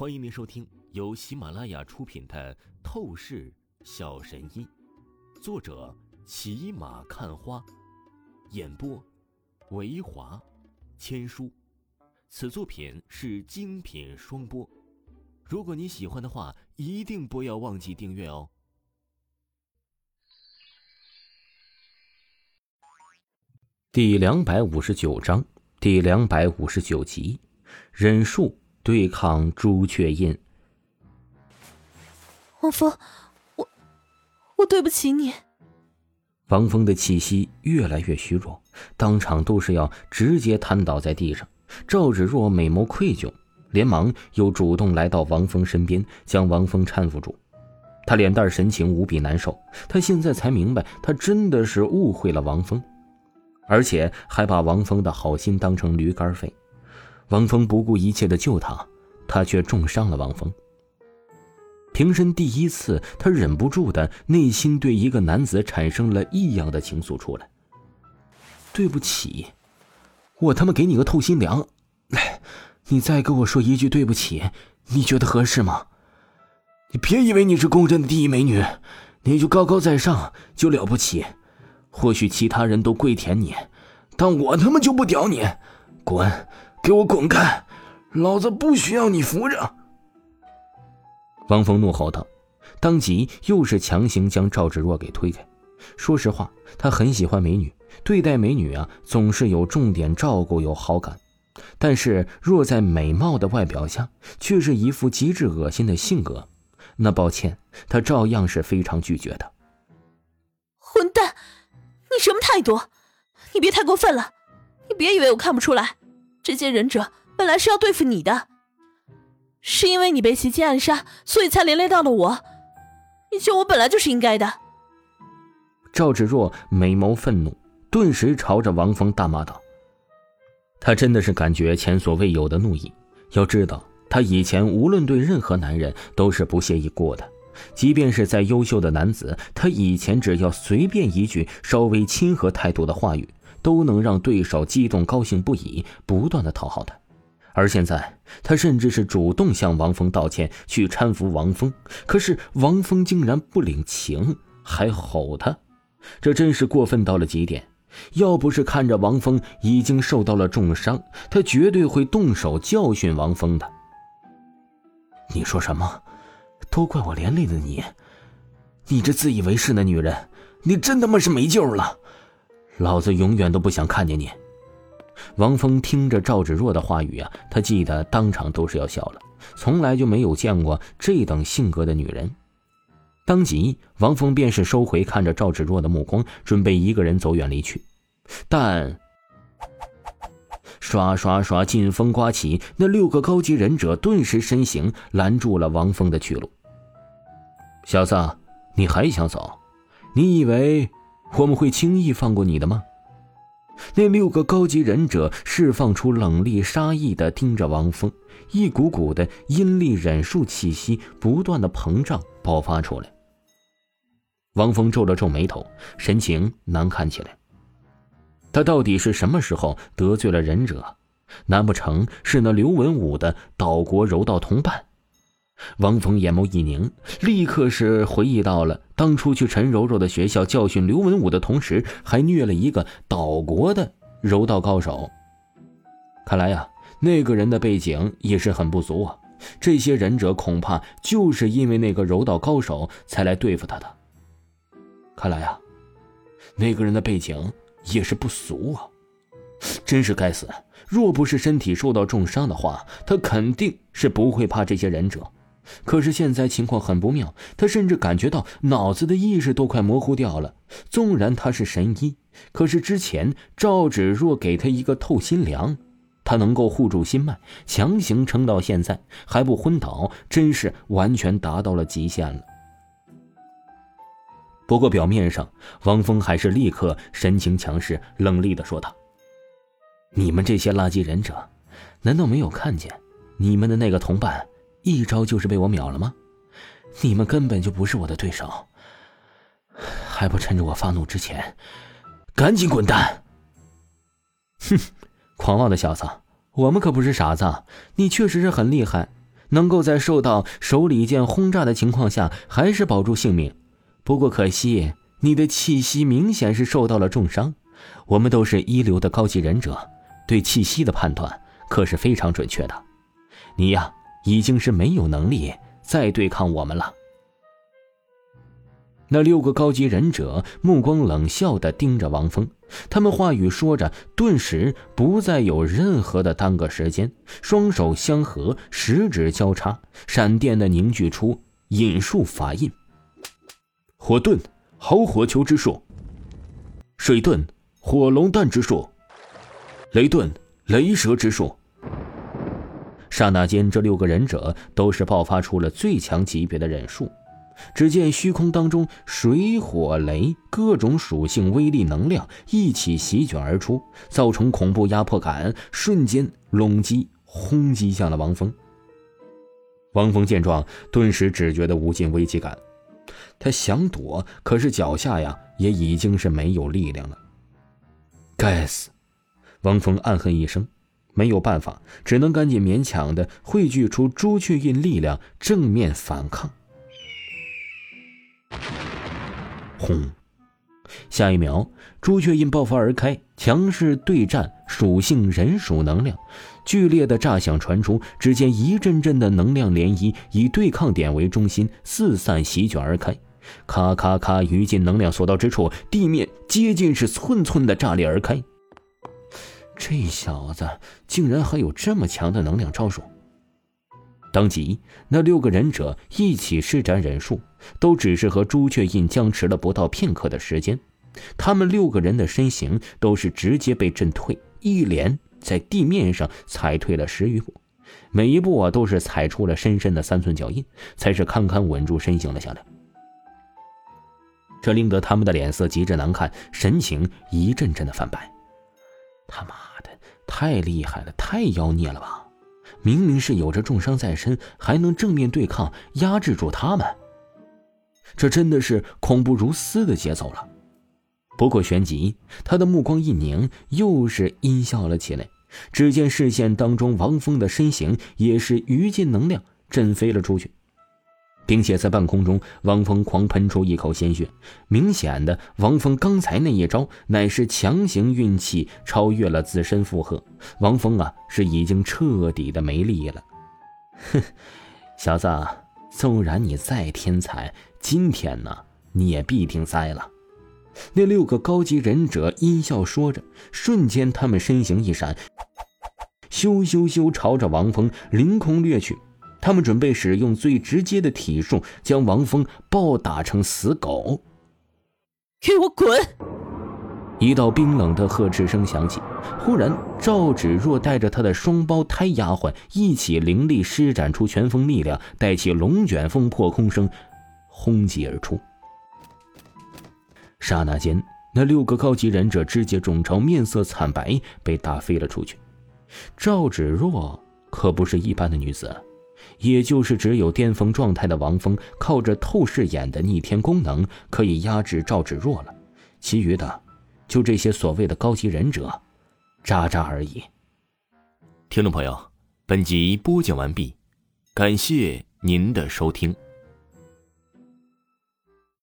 欢迎您收听由喜马拉雅出品的《透视小神医》，作者骑马看花，演播维华千书。此作品是精品双播。如果你喜欢的话，一定不要忘记订阅哦。第两百五十九章，第两百五十九集，忍术。对抗朱雀印，王峰，我我对不起你。王峰的气息越来越虚弱，当场都是要直接瘫倒在地上。赵芷若美眸愧疚，连忙又主动来到王峰身边，将王峰搀扶住。他脸蛋神情无比难受，他现在才明白，他真的是误会了王峰，而且还把王峰的好心当成驴肝肺。王峰不顾一切的救他，他却重伤了王峰。平生第一次，他忍不住的内心对一个男子产生了异样的情愫出来。对不起，我他妈给你个透心凉，你再跟我说一句对不起，你觉得合适吗？你别以为你是公认的第一美女，你就高高在上就了不起，或许其他人都跪舔你，但我他妈就不屌你，滚！给我滚开！老子不需要你扶着。王峰怒吼道，当即又是强行将赵芷若给推开。说实话，他很喜欢美女，对待美女啊总是有重点照顾，有好感。但是若在美貌的外表下，却是一副极致恶心的性格，那抱歉，他照样是非常拒绝的。混蛋，你什么态度？你别太过分了！你别以为我看不出来。这些忍者本来是要对付你的，是因为你被袭击暗杀，所以才连累到了我。你救我本来就是应该的。赵芷若美眸愤怒，顿时朝着王峰大骂道：“他真的是感觉前所未有的怒意。要知道，他以前无论对任何男人都是不屑一顾的，即便是再优秀的男子，他以前只要随便一句稍微亲和态度的话语。”都能让对手激动高兴不已，不断的讨好他，而现在他甚至是主动向王峰道歉，去搀扶王峰，可是王峰竟然不领情，还吼他，这真是过分到了极点。要不是看着王峰已经受到了重伤，他绝对会动手教训王峰的。你说什么？都怪我连累了你！你这自以为是的女人，你真他妈是没救了！老子永远都不想看见你。王峰听着赵芷若的话语啊，他记得当场都是要笑了，从来就没有见过这等性格的女人。当即，王峰便是收回看着赵芷若的目光，准备一个人走远离去。但刷刷刷，劲风刮起，那六个高级忍者顿时身形拦住了王峰的去路。小子，你还想走？你以为？我们会轻易放过你的吗？那六个高级忍者释放出冷厉杀意的盯着王峰，一股股的阴厉忍术气息不断的膨胀爆发出来。王峰皱了皱眉头，神情难看起来。他到底是什么时候得罪了忍者？难不成是那刘文武的岛国柔道同伴？王峰眼眸一凝，立刻是回忆到了当初去陈柔柔的学校教训刘文武的同时，还虐了一个岛国的柔道高手。看来呀，那个人的背景也是很不俗啊。这些忍者恐怕就是因为那个柔道高手才来对付他的。看来呀，那个人的背景也是不俗啊。真是该死！若不是身体受到重伤的话，他肯定是不会怕这些忍者。可是现在情况很不妙，他甚至感觉到脑子的意识都快模糊掉了。纵然他是神医，可是之前赵芷若给他一个透心凉，他能够护住心脉，强行撑到现在还不昏倒，真是完全达到了极限了。不过表面上，王峰还是立刻神情强势，冷厉的说道：“你们这些垃圾忍者，难道没有看见你们的那个同伴？”一招就是被我秒了吗？你们根本就不是我的对手，还不趁着我发怒之前，赶紧滚蛋！哼，狂妄的小子，我们可不是傻子，你确实是很厉害，能够在受到手里剑轰炸的情况下还是保住性命。不过可惜，你的气息明显是受到了重伤。我们都是一流的高级忍者，对气息的判断可是非常准确的。你呀，已经是没有能力再对抗我们了。那六个高级忍者目光冷笑的盯着王峰，他们话语说着，顿时不再有任何的耽搁时间，双手相合，十指交叉，闪电的凝聚出引术法印：火遁，豪火球之术；水遁，火龙弹之术；雷遁，雷蛇之术。刹那间，这六个忍者都是爆发出了最强级别的忍术。只见虚空当中，水、火、雷各种属性威力能量一起席卷而出，造成恐怖压迫感，瞬间隆击轰击向了王峰。王峰见状，顿时只觉得无尽危机感。他想躲，可是脚下呀，也已经是没有力量了。该死！王峰暗恨一声，没有办法，只能赶紧勉强的汇聚出朱雀印力量，正面反抗。轰！下一秒，朱雀印爆发而开，强势对战属性人属能量，剧烈的炸响传出。只见一阵阵的能量涟漪以对抗点为中心四散席卷而开，咔咔咔，余烬能量所到之处，地面接近是寸寸的炸裂而开。这小子竟然还有这么强的能量招数！当即，那六个忍者一起施展忍术，都只是和朱雀印僵持了不到片刻的时间，他们六个人的身形都是直接被震退，一连在地面上踩退了十余步，每一步啊都是踩出了深深的三寸脚印，才是堪堪稳住身形了下来。这令得他们的脸色极致难看，神情一阵阵的泛白。他妈的，太厉害了，太妖孽了吧！明明是有着重伤在身，还能正面对抗，压制住他们，这真的是恐怖如斯的节奏了。不过旋即，他的目光一凝，又是阴笑了起来。只见视线当中，王峰的身形也是余尽能量震飞了出去。并且在半空中，王峰狂喷出一口鲜血。明显的，王峰刚才那一招乃是强行运气超越了自身负荷。王峰啊，是已经彻底的没力了。哼，小子，纵然你再天才，今天呢，你也必定栽了。那六个高级忍者阴笑说着，瞬间他们身形一闪，咻咻咻，朝着王峰凌空掠去。他们准备使用最直接的体术，将王峰暴打成死狗。给我滚！一道冰冷的呵斥声响起。忽然，赵芷若带着她的双胞胎丫鬟一起凌厉施展出拳风力量，带起龙卷风破空声，轰击而出。刹那间，那六个高级忍者直接中招，面色惨白，被打飞了出去。赵芷若可不是一般的女子。也就是只有巅峰状态的王峰，靠着透视眼的逆天功能可以压制赵芷若了，其余的，就这些所谓的高级忍者，渣渣而已。听众朋友，本集播讲完毕，感谢您的收听。